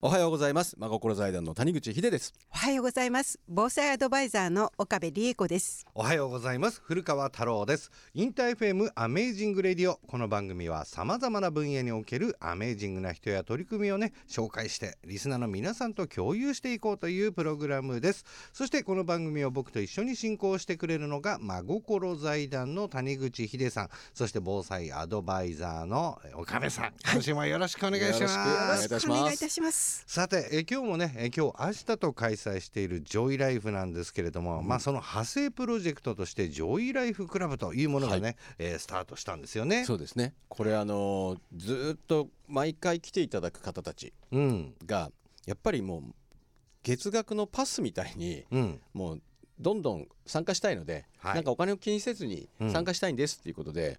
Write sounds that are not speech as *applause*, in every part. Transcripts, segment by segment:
おはようございます。真心財団の谷口秀です。おはようございます。防災アドバイザーの岡部理恵子です。おはようございます。古川太郎です。インター FM アメージングレディオ。この番組は様々な分野におけるアメージングな人や取り組みをね紹介してリスナーの皆さんと共有していこうというプログラムです。そしてこの番組を僕と一緒に進行してくれるのが真心財団の谷口秀さん。そして防災アドバイザーの岡部さん。今週もよろしくお願いします、よろしくお願いいたします。お願いいたしますさてえ今日もねえ今日明日と開催しているジョイライフなんですけれども、まあその派生プロジェクトとしてジョイライフクラブというものがね、えースタートしたんですよね。そうですね。これあのーずーっと毎回来ていただく方たちうん。がやっぱりもう月額のパスみたいにうん。もうどんどん参加したいので、はい。なんかお金を気にせずにうん参加したいんですっていうことで、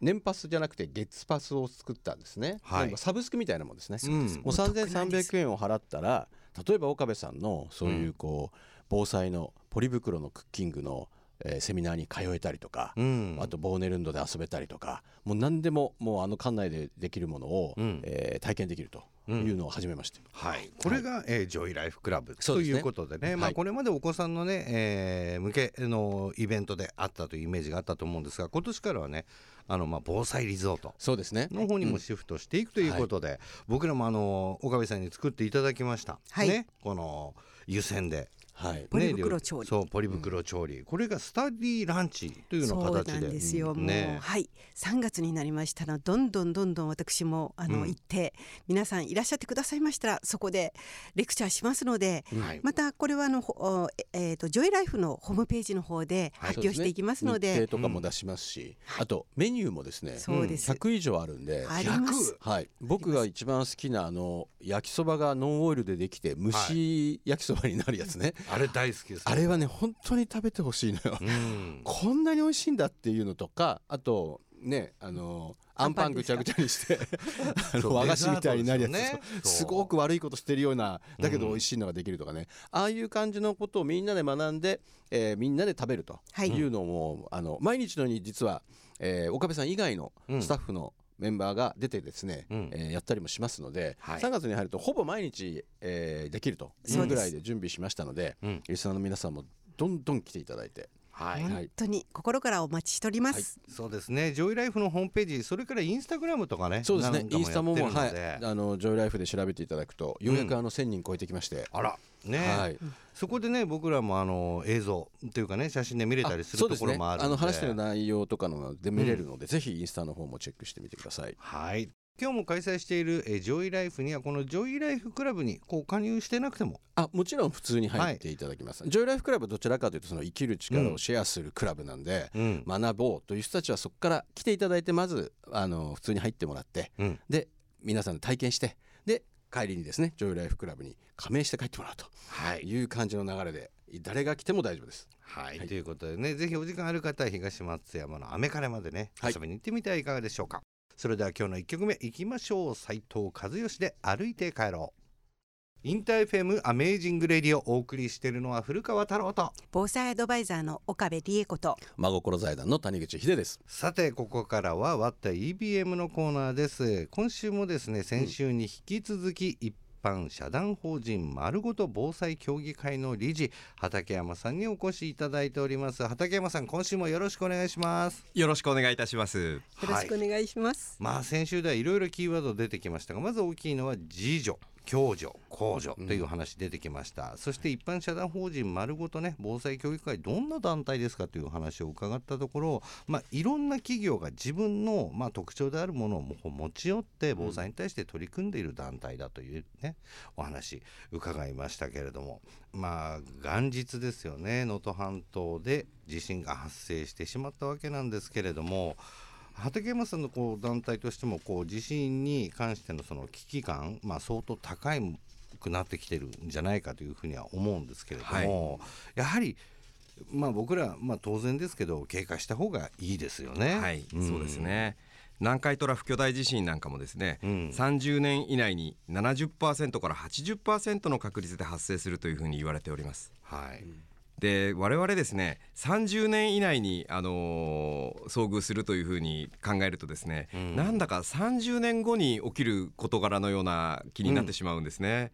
年パスじゃなくて月パスを作ったんですね、はい。サブスクみたいなもんですね、うん。もうお得なんです3300円を払ったら例えば岡部さんのそういうこう、防災のポリ袋のクッキングの、えーセミナーに通えたりとか、うん。あとボーネルンドで遊べたりとかもう何でももうあの館内でできるものを、うん。えー体験できるというのを始めまして、はい、これが、えージョイライフクラブ。ということでね。まあ、はいこれまでお子さんのね、えー向けのイベントであったというイメージがあったと思うんですが今年からはねあの、まあ、防災リゾートそうですね。の方にもシフトしていくということで、僕らもあの岡部さんに作っていただきました、はい。ね、この湯煎で。はい。ポリ袋調理。ねそうポリ袋調理、これがスタディランチというようなそう形でなんですよ、もう、ね。はい。3月になりましたらどんどんどんどん私もあの、うん行って皆さんいらっしゃってくださいましたらそこでレクチャーしますので、はい。またこれはあのええーとジョイライフのホームページの方ではい。発表していきますので,、日程とかも出しますし、あとメニューもですねそうです、100以上あるんで、あります。はい、僕が一番好きなあの焼きそばがノンオイルでできて蒸し焼きそばになるやつね、あれ大好きです。あれはね本当に食べてほしいのよ、うん。こんなに美味しいんだっていうのとかあとねあのあんパンぐちゃぐちゃにして *laughs* あの和菓子みたいになるやつね。すごく悪いことしてるようなだけど美味しいのができるとかね、ああいう感じのことをみんなで学んで、えーみんなで食べるとはい。いうのも、あの毎日のように実は、えー岡部さん以外のスタッフのメンバーが出てですね、うん。えーやったりもしますので、はい。3月に入るとほぼ毎日、えーできるといそうぐらいで準備しましたので、うん。リスナーの皆さんもどんどん来ていただいて。はい。本当に心からお待ちしております、そうですね。ジョイライフのホームページそれからインスタグラムとかねそうですね。インスタもやってるはので。い。あのジョイライフで調べていただくとようやくあの1000人超えてきまして、あら。ね、はい。そこでね僕らもあの映像というかね写真で見れたりするところもあるんで。あの話してる内容とかので見れるので、ぜひインスタの方もチェックしてみてください。はい今日も開催している、えージョイライフにはこのジョイライフクラブにこう加入してなくても。あもちろん普通に入っていただきます、ジョイライフクラブはどちらかというとその生きる力をシェアするクラブなんで、うん。学ぼうという人たちはそこから来ていただいてまずあの普通に入ってもらってうん。で皆さんで体験してで帰りにですねジョイライフクラブに加盟して帰ってもらうとはい。いう感じの流れで誰が来ても大丈夫です。はい、はい。ということでねぜひお時間ある方は東松山のアメカレまでねはい。遊びに行ってみてはいかがでしょうか、それでは今日の1曲目いきましょう。斉藤和義で歩いて帰ろう。インター FM アメージングレディオお送りしているのは古川太郎と。防災アドバイザーの岡部理恵子と。真心財団の谷口秀です。さてここからは「割った EBM」のコーナーです。今週もですね先週に引き続き一般社団法人丸ごと防災協議会の理事畠山さんにお越しいただいております。畠山さん今週もよろしくお願いします。よろしくお願いいたします。よろしくお願いします、まあ先週ではいろいろキーワード出てきましたがまず大きいのは自助共助公助という話出てきました、そして一般社団法人丸ごとね防災協議会どんな団体ですかという話を伺ったところ、まあ、いろんな企業が自分の、まあ、特徴であるものを持ち寄って防災に対して取り組んでいる団体だというねお話伺いましたけれども。まあ元日ですよね能登半島で地震が発生してしまったわけなんですけれども畠山さんのこう団体としてもこう地震に関してのその危機感、まあ、相当高いくなってきてるんじゃないかというふうには思うんですけれども、やはり、まあ、僕ら、まあ、当然ですけど警戒した方がいいですよね。はい、んそうですね。南海トラフ巨大地震なんかもですね、うん30年以内に70%から80%の確率で発生するというふうに言われております。はいで我々ですね30年以内に、あのー遭遇するというふうに考えるとですね、うん。なんだか30年後に起きる事柄のような気になってしまうんですね、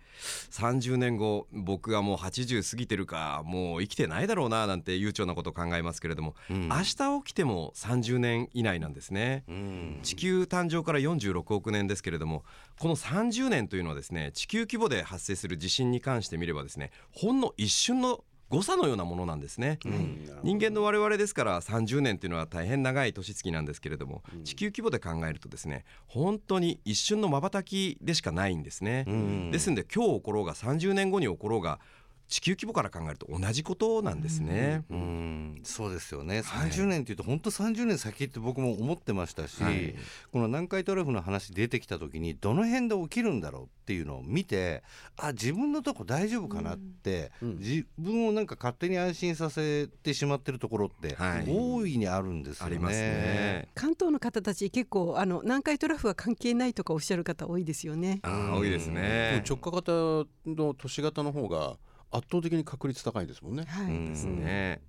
30年後僕がもう80過ぎてるかもう生きてないだろうななんて悠長なことを考えますけれども、うん。明日起きても30年以内なんですね、うん。地球誕生から46億年ですけれどもこの30年というのはですね地球規模で発生する地震に関してみればですねほんの一瞬の誤差のようなものなんですね、うん。人間の我々ですから30年というのは大変長い年月なんですけれども、地球規模で考えるとですね本当に一瞬の瞬きでしかないんですね、うん。ですんで今日起ころうが30年後に起ころうが地球規模から考えると同じことなんですね、うんそうですよね。はい。30年っていうと本当30年先って僕も思ってましたし、はい。この南海トラフの話出てきた時にどの辺で起きるんだろうっていうのを見てあ自分のとこ大丈夫かなって、うん。自分をなんか勝手に安心させてしまってるところってはい。大いにあるんですよね。ありますね。関東の方たち結構あの南海トラフは関係ないとかおっしゃる方多いですよね。あー多いですね。直下型の都市型の方が圧倒的に確率高いですもんね。はい。うん。ですね。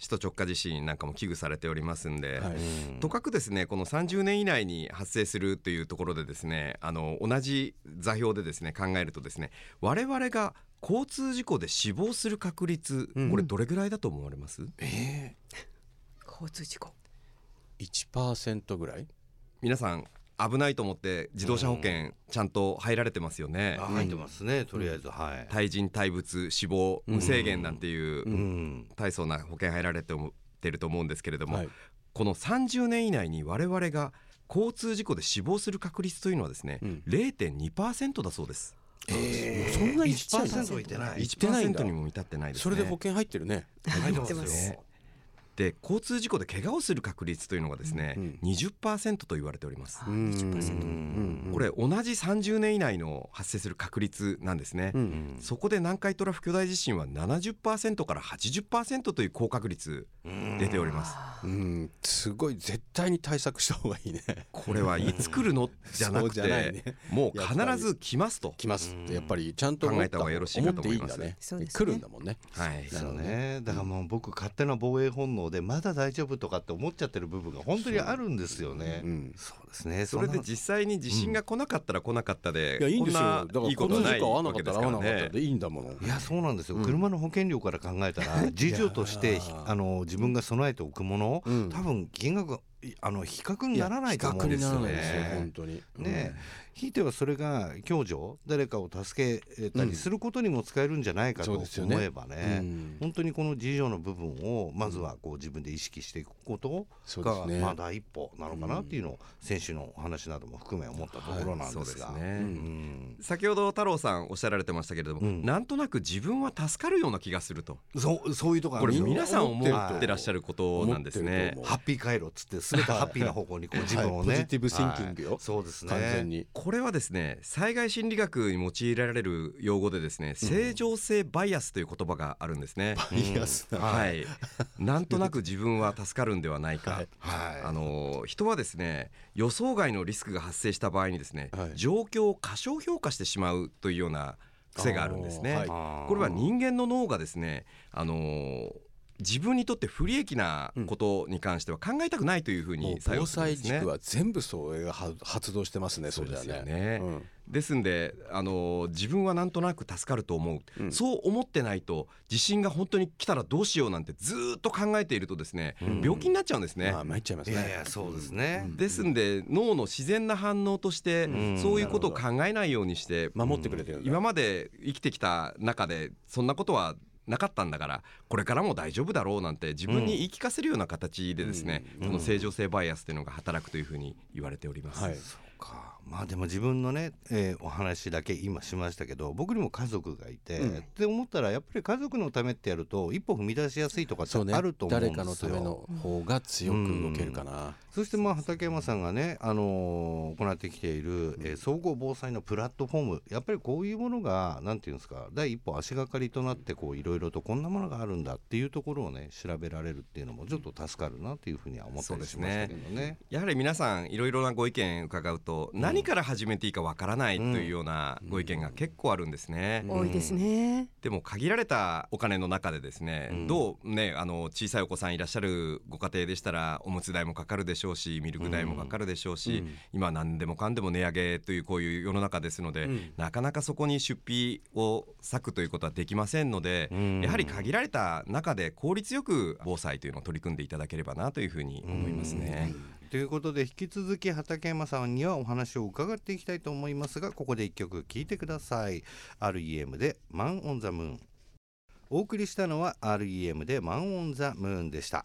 首都直下地震なんかも危惧されておりますんで、はい。うん。とかくですねこの30年以内に発生するというところでですねあの同じ座標でですね考えるとですね我々が交通事故で死亡する確率、うん。これどれぐらいだと思われます？え *laughs* 交通事故。1%ぐらい？皆さん危ないと思って自動車保険ちゃんと入られてますよね。入ってますねとりあえず、はい。対人対物死亡無制限なんていううん。大層な保険入られて思ってると思うんですけれども、はい。この30年以内に我々が交通事故で死亡する確率というのはですね、うん。0.2%だそうです。えそんなにちっちゃいの1%いってない。いってないんだ1%にも満たってないですね。それで保険入ってるね。入ってますよ。で交通事故で怪我をする確率というのがですね、うん20%と言われております、あうん。20%うん。これ同じ30年以内の発生する確率なんですね、ううん。んそこで南海トラフ巨大地震は70%から80%という高確率出ております。うん、すごい。絶対に対策した方がいいね。これはいつ来るの？じゃなくてね。もう必ず来ますと。来ますってやっぱりちゃんと考えた方がよろしいかと思いますいいね。来るんだもんね。はい。そうね、だからもう僕勝手な防衛本能でまだ大丈夫とかって思っちゃってる部分が本当にあるんですよね。うん。そうですね。それで実際に地震が来なかったら来なかったで、いやいいんですよ。だから交通ことないわけですからねでいいんだもの。いやそうなんですよ、うん車の保険料から考えたら *laughs* 事情としてあの自分が備えておくもの、うん多分金額あの比較にならないと思うんですよ比較にならないですよね本。当に。ねひいてはそれが共助誰かを助けたりすることにも使えるんじゃないかと思えばね,、うん。本当にこの事情の部分をまずはこう自分で意識していくことがね。まあ第一歩なのかなっていうのを選手のお話なども含め思ったところなんですが。はいそうですね。うん。先ほど太郎さんおっしゃられてましたけれども、うん。なんとなく自分は助かるような気がすると。そうそういうとこあこれるんですよ。皆さん思はいってらっしゃることなんですね。ハッピー回路っつって全てハッピーな方向にこう自分をね、はい。ポジティブシンキングよ。はい。そうですね。完全に。これはですね災害心理学に用いられる用語でですね正常性バイアスという言葉があるんですね、いやすなはい、なんとなく自分は助かるんではないか、はい。はい。あの人はですね予想外のリスクが発生した場合にですね、はい。状況を過小評価してしまうというような癖があるんですね。これは人間の脳がですね、あのー自分にとって不利益なことに関しては考えたくないというふうに作用防するんですね。災軸は全部それがは発動してますね。そうですよね。ねうんですんで、あのー自分はなんとなく助かると思う、うんそう思ってないと地震が本当に来たらどうしようなんてずーっと考えているとですね、うん病気になっちゃうんですね。まあ参っちゃいますね。いやいやそうですね、ですんで脳の自然な反応としてうんそういうことを考えないようにして守ってくれてる。今まで生きてきた中でそんなことはなかったんだからこれからも大丈夫だろうなんて自分に言い聞かせるような形でですねうん。この正常性バイアスというのが働くというふうに言われております。はい。そうかまあでも自分のね、えーお話だけ今しましたけど僕にも家族がいて、うんって思ったらやっぱり家族のためってやると一歩踏み出しやすいとかってそうね。あると思うんです誰よ。かのための方が強く動けるかな。そしてまあ畠山さんがね、あのー行ってきている、えー総合防災のプラットフォームやっぱりこういうものがなんていうんですか第一歩足がかりとなってこういろいろとこんなものがあるんだっていうところをね調べられるっていうのもちょっと助かるなっていうふうには思ったりしましたけどね。やはり皆さんいろいろなご意見伺うと何何から始めていいかわからないというようなご意見が結構あるんですね。多いですね。でも限られたお金の中でですね、うん。どうねあの小さいお子さんいらっしゃるご家庭でしたらおむつ代もかかるでしょうしミルク代もかかるでしょうし、うん。今何でもかんでも値上げというこういう世の中ですので、うん。なかなかそこに出費を割くということはできませんので、うん。やはり限られた中で効率よく防災というのを取り組んでいただければなというふうに思いますね。ということで引き続き畠山さんにはお話を伺っていきたいと思いますがここで一曲聴いてください。REM で「マン・オン・ザ・ムーン」お送りしたのは REM で「マン・オン・ザ・ムーン」でした。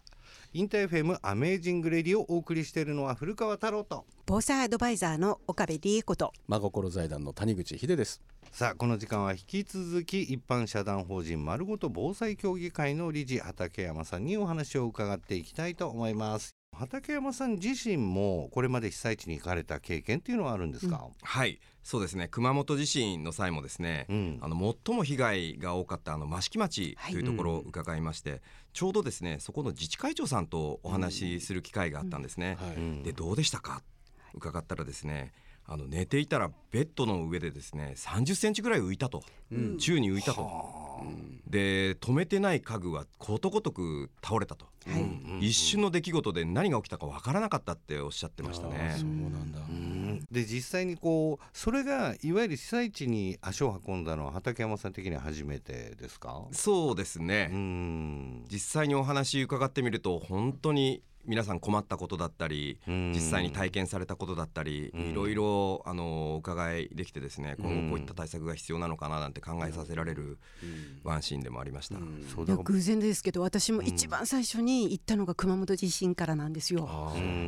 インターフェムアメージング・レディをお送りしているのは古川太郎と。防災アドバイザーの岡部理恵子と。真心財団の谷口秀です。さあこの時間は引き続き一般社団法人丸ごと防災協議会の理事畠山さんにお話を伺っていきたいと思います畠山さん自身もこれまで被災地に行かれた経験っていうのはあるんですか、はい。そうですね。熊本地震の際もですね、うん。あの最も被害が多かったあの益城町というところを伺いまして、ちょうどですねそこの自治会長さんとお話しする機会があったんですね。はい。うんでどうでしたか？伺ったらですねあの寝ていたらベッドの上でですね30センチぐらい浮いたと、うん。宙に浮いたと。で止めてない家具はことごとく倒れたと、はい。うん。一瞬の出来事で何が起きたかわからなかったっておっしゃってましたね。そう。なんだ。うん。で実際にこうそれがいわゆる被災地に足を運んだのは畠山さん的には初めてですか？そうですね、うん。実際にお話伺ってみると本当に皆さん困ったことだったりうん。実際に体験されたことだったりうん。いろいろあのお伺いできてですね今うん。後こういった対策が必要なのかななんて考えさせられるワンシーンでもありました。偶然ですけど私も一番最初に行ったのが熊本地震からなんですよ。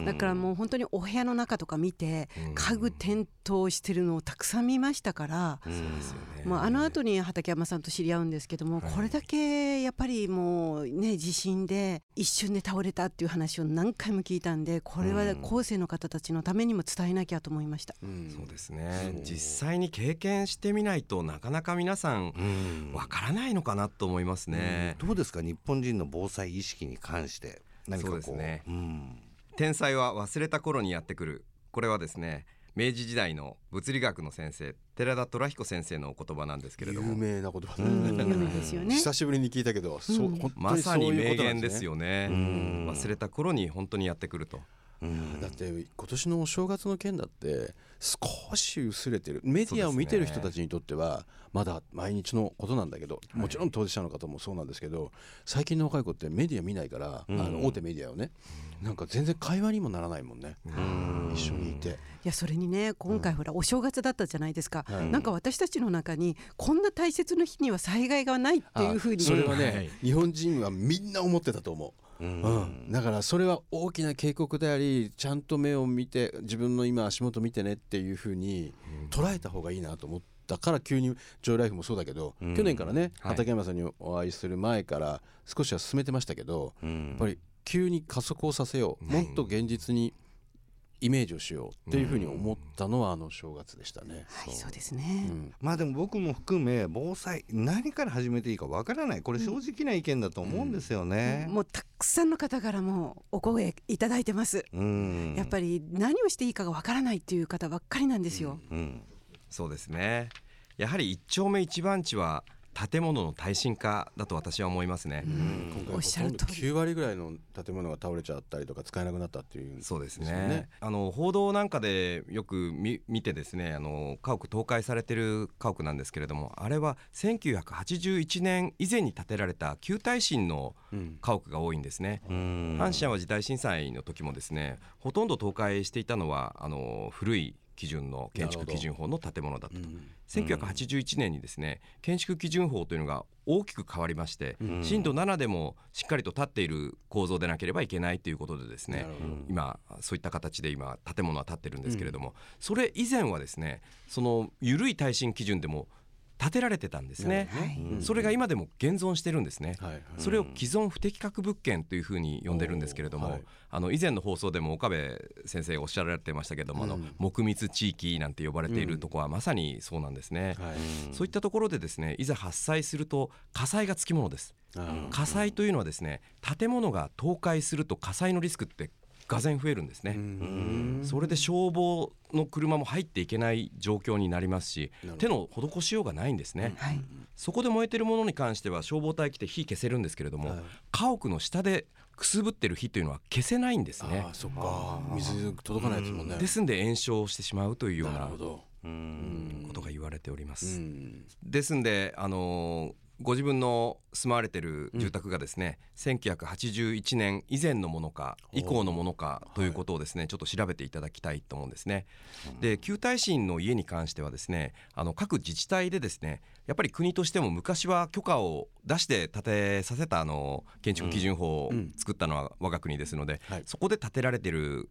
だからもう本当にお部屋の中とか見てうん。家具転倒してるのをたくさん見ましたから、うんそうですよね。もうあの後に畠山さんと知り合うんですけども、はい。これだけやっぱりもうね地震で一瞬で倒れたっていう話を何回も聞いたんでこれはうん。後世の方たちのためにも伝えなきゃと思いました。うん。そうですね。実際に経験してみないとなかなか皆さんうん。わからないのかなと思いますね。どうですか？日本人の防災意識に関して何かこう。そうですね。うん。天才は忘れた頃にやってくる。これはですね明治時代の物理学の先生寺田虎彦先生のお言葉なんですけれども。有名な言葉ね。有名ですよね。久しぶりに聞いたけど、そううん。まさに名言ですよよね。うん。忘れた頃に本当にやってくるとうん。だって今年のお正月の件だって少し薄れてる。メディアを見てる人たちにとってはまだ毎日のことなんだけど、もちろん当事者の方もそうなんですけど最近の若い子ってメディア見ないから、うん。あの大手メディアをねなんか全然会話にもならないもんね、うん。一緒にいて、いやそれにね今回ほらお正月だったじゃないですか、はい。なんか私たちの中にこんな大切な日には災害がないっていうふうに。あそれはね、はい。日本人はみんな思ってたと思う。うん。うん、だからそれは大きな警告でありちゃんと目を見て自分の今足元見てねっていうふうに捉えた方がいいなと思ったから急に「ジョイライフ」もそうだけど、うん。去年からねはい。畠山さんにお会いする前から少しは進めてましたけどうん。やっぱり急に加速をさせようもっと現実にイメージをしようっていうふうに思ったのはあの正月でしたね。はいそうですうね、ん。まあでも僕も含め防災何から始めていいかわからない。これ正直な意見だと思うんですよね。もうたくさんの方からもお声いただいてます、うん。やっぱり何をしていいかがわからないっていう方ばっかりなんですよ、うん。そうですね。やはり一丁目一番地は建物の耐震化だと私は思いますね、今回おっしゃる通り。9割ぐらいの建物が倒れちゃったりとか使えなくなったっていう。そうですね。あの報道なんかでよく見見てですねあの家屋倒壊されてる家屋なんですけれどもあれは1981年以前に建てられた旧耐震のうん。家屋が多いんですね。うん。阪神淡路大震災の時もですねほとんど倒壊していたのはあの古い基準の建築基準法の建物だったと。うん1981年にですね建築基準法というのが大きく変わりまして、うん震度7でもしっかりと立っている構造でなければいけないということでですね今そういった形で今建物は建ってるんですけれども、それ以前はですねその緩い耐震基準でも建てられてたんですね。はい。うん。それが今でも現存してるんですね。はいはい。それを既存不適格物件というふうに呼んでるんですけれども、はいあの以前の放送でも岡部先生がおっしゃられてましたけども、あのうん木密地域なんて呼ばれているところはまさにそうなんですね。はいそういったところでですねいざ発災すると火災がつきものです。火災というのはですね建物が倒壊すると火災のリスクってがぜ増えるんですね、うん。それで消防の車も入っていけない状況になりますし手の施しようがないんですね、はい。そこで燃えてるものに関しては消防隊来て火消せるんですけれども、はい。家屋の下でくすぶってる火というのは消せないんですね。ああそっか。水届かないですもんね。ですんで炎症してしまうというようななるほど。うん。ことが言われておりまうす、ん。ですんであのーご自分の住まわれてる住宅がですね、1981年以前のものか以降のものかということをですね、ちょっと調べていただきたいと思うんですね。で旧耐震の家に関してはですねあの各自治体でですねやっぱり国としても昔は許可を出して建てさせたあの建築基準法をうん。作ったのは我が国ですので、はい。そこで建てられてる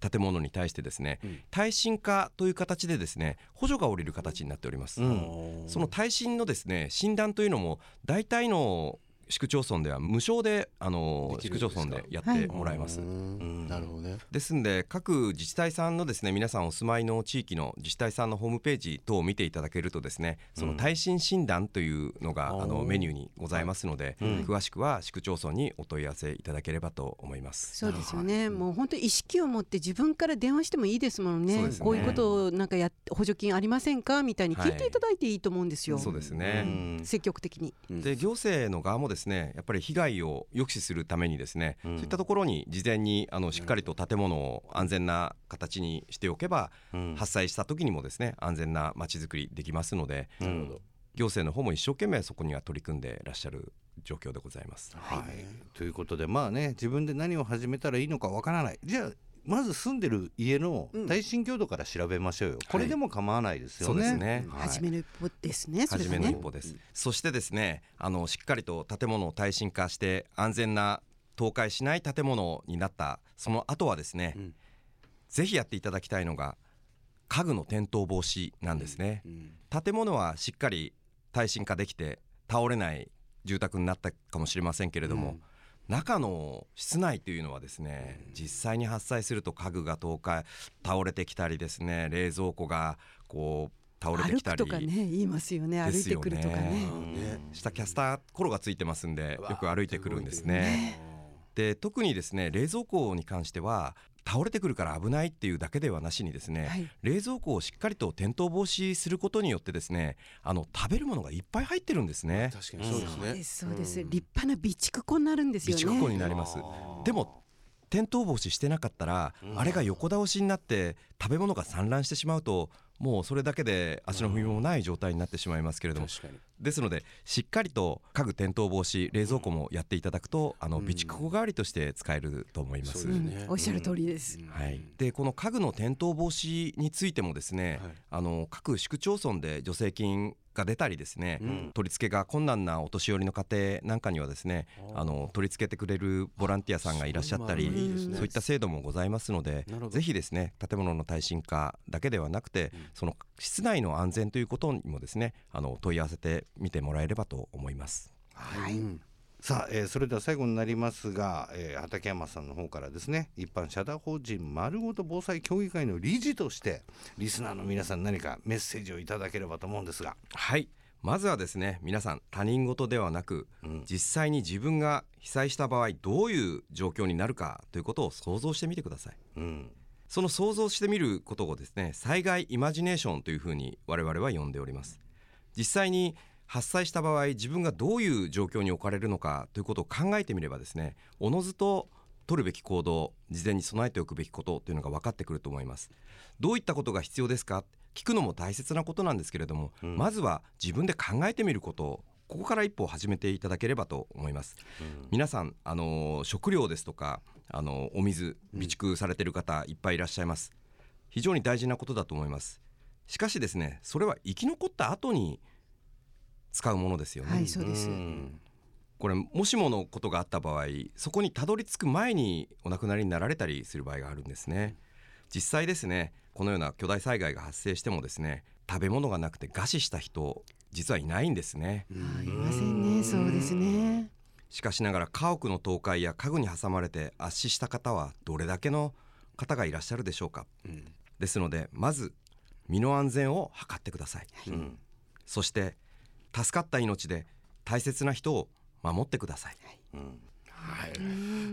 建物に対してですね、うん耐震化という形でですね補助が下りる形になっております。うんその耐震のですね診断というのも大体の市区町村では無償であの市区町村でやってもらえます。うん。なるほどね。ですんで各自治体さんのですね皆さんお住まいの地域の自治体さんのホームページ等を見ていただけるとですねその耐震診断というのが、うんあのメニューにございますので、うん。詳しくは市区町村にお問い合わせいただければと思います。そうですよね、もう本当意識を持って自分から電話してもいいですもんね。ね。こういうことをなんかやっ補助金ありませんか？みたいに聞いていただいていいと思うんですよ、そうですうね、ん。積極的に。で行政の側もですねやっぱり被害を抑止するためにですね、うん。そういったところに事前にあのしっかりと建物を安全な形にしておけば、うん。発災した時にもですね安全なまちづくりできますのでうん行政の方も一生懸命そこには取り組んでいらっしゃる状況でございます。はい、ということでまあね自分で何を始めたらいいのかわからない。じゃあまず住んでる家の耐震強度から調べましょうよ、これでも構わないですよね。そうですね。はい。初めの一歩ですね、初めの一歩です、そしてですねあのしっかりと建物を耐震化して安全な倒壊しない建物になったその後はですね、うん。ぜひやっていただきたいのが家具の転倒防止なんですね、うん。建物はしっかり耐震化できて倒れない住宅になったかもしれませんけれども、うん中の室内というのはですね、実際に発災すると家具が倒壊倒れてきたりですね冷蔵庫がこう倒れて歩きたりくとかね言いますよね。歩いてくるとかね。ね。ね。下キャスターコロがついてますんでよく歩いてくるんですね。で特にですね冷蔵庫に関しては倒れてくるから危ないっていうだけではなしにですね、はい。冷蔵庫をしっかりと転倒防止することによってですねあの食べるものがいっぱい入ってるんですね。確かにそうですね。そうですそうです、ん。立派な備蓄庫になるんですよね。備蓄庫になります。でも転倒防止してなかったら、あれが横倒しになって食べ物が散乱してしまうともうそれだけで足の踏みもない状態になってしまいますけれども、確かにですのでしっかりと家具転倒防止冷蔵庫もやっていただくとあの備蓄庫代わりとして使えると思います。そうですね。うん。おっしゃる通りです、はい、でこの家具の転倒防止についてもですね、はい。あの各市区町村で助成金が出たりですね、うん。取り付けが困難なお年寄りの家庭なんかにはですねあの取り付けてくれるボランティアさんがいらっしゃったりそういいいですね。そういった制度もございますのでなるほど。ぜひですね建物の耐震化だけではなくて、その室内の安全ということにもですねあの問い合わせてみてもらえればと思います。はい。うん。さあ、えーそれでは最後になりますが、えー畠山さんの方からですね一般社団法人丸ごと防災協議会の理事としてリスナーの皆さん何かメッセージをいただければと思うんですが。はい。まずはですね皆さん他人事ではなく、うん。実際に自分が被災した場合どういう状況になるかということを想像してみてください。うんその想像してみることをですね災害イマジネーションというふうに我々は呼んでおります。実際に発災した場合自分がどういう状況に置かれるのかということを考えてみればですねおのずと取るべき行動事前に備えておくべきことというのが分かってくると思います。どういったことが必要ですか？聞くのも大切なことなんですけれども、うん。まずは自分で考えてみることをここから一歩始めていただければと思います。皆さん、あのー食料ですとか、あのーお水備蓄されている方いっぱいいらっしゃいます。非常に大事なことだと思います。しかしですねそれは生き残った後に使うものですよね、はいそうです、うん。これもしものことがあった場合そこにたどり着く前にお亡くなりになられたりする場合があるんですね。実際ですねこのような巨大災害が発生してもですね食べ物がなくて餓死した人実はいないんですね。あいませんね。そうですねしかしながら家屋の倒壊や家具に挟まれて圧死した方はどれだけの方がいらっしゃるでしょうか。うん。ですのでまず身の安全を図ってください。うん。そして助かった命で大切な人を守ってください。うん。はい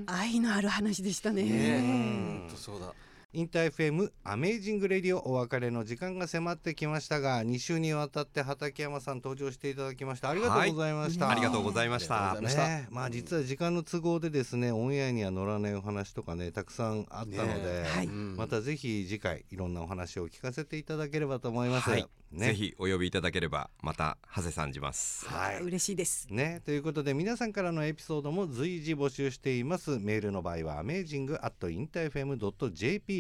愛のある話でしたね。ねん。本当そうだインター FM アメージングレディオお別れの時間が迫ってきましたが2週にわたって畠山さん登場していただきましてありがとうございました、ありがとうございました。ありがとうございました。ね。まあ実は時間の都合でですねオンエアには載らないお話とかねたくさんあったので、ね。はい。うん。またぜひ次回いろんなお話を聞かせていただければと思います、はい、ね。ぜひお呼びいただければまた長谷さんじます。はい。嬉しいです。ね、ということで皆さんからのエピソードも随時募集しています。メールの場合は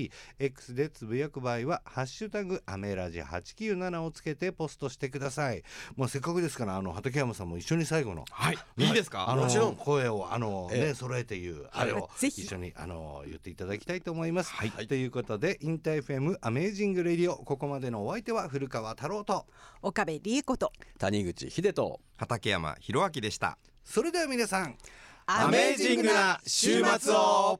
amazing.interfm.jp X でつぶやく場合は「ハッシュタグアメラジ897」をつけてポストしてください。もうせっかくですからあの畠山さんも一緒に最後のはい。いいですか、あのもちろん。声をあの、ええ。ね揃えて言うあれをぜひ。一緒にあの言っていただきたいと思います。はい。ということでインター FM アメージングレディオここまでのお相手は古川太郎と岡部理恵子と谷口秀人畠山弘明でした。それでは皆さんアメージングな週末を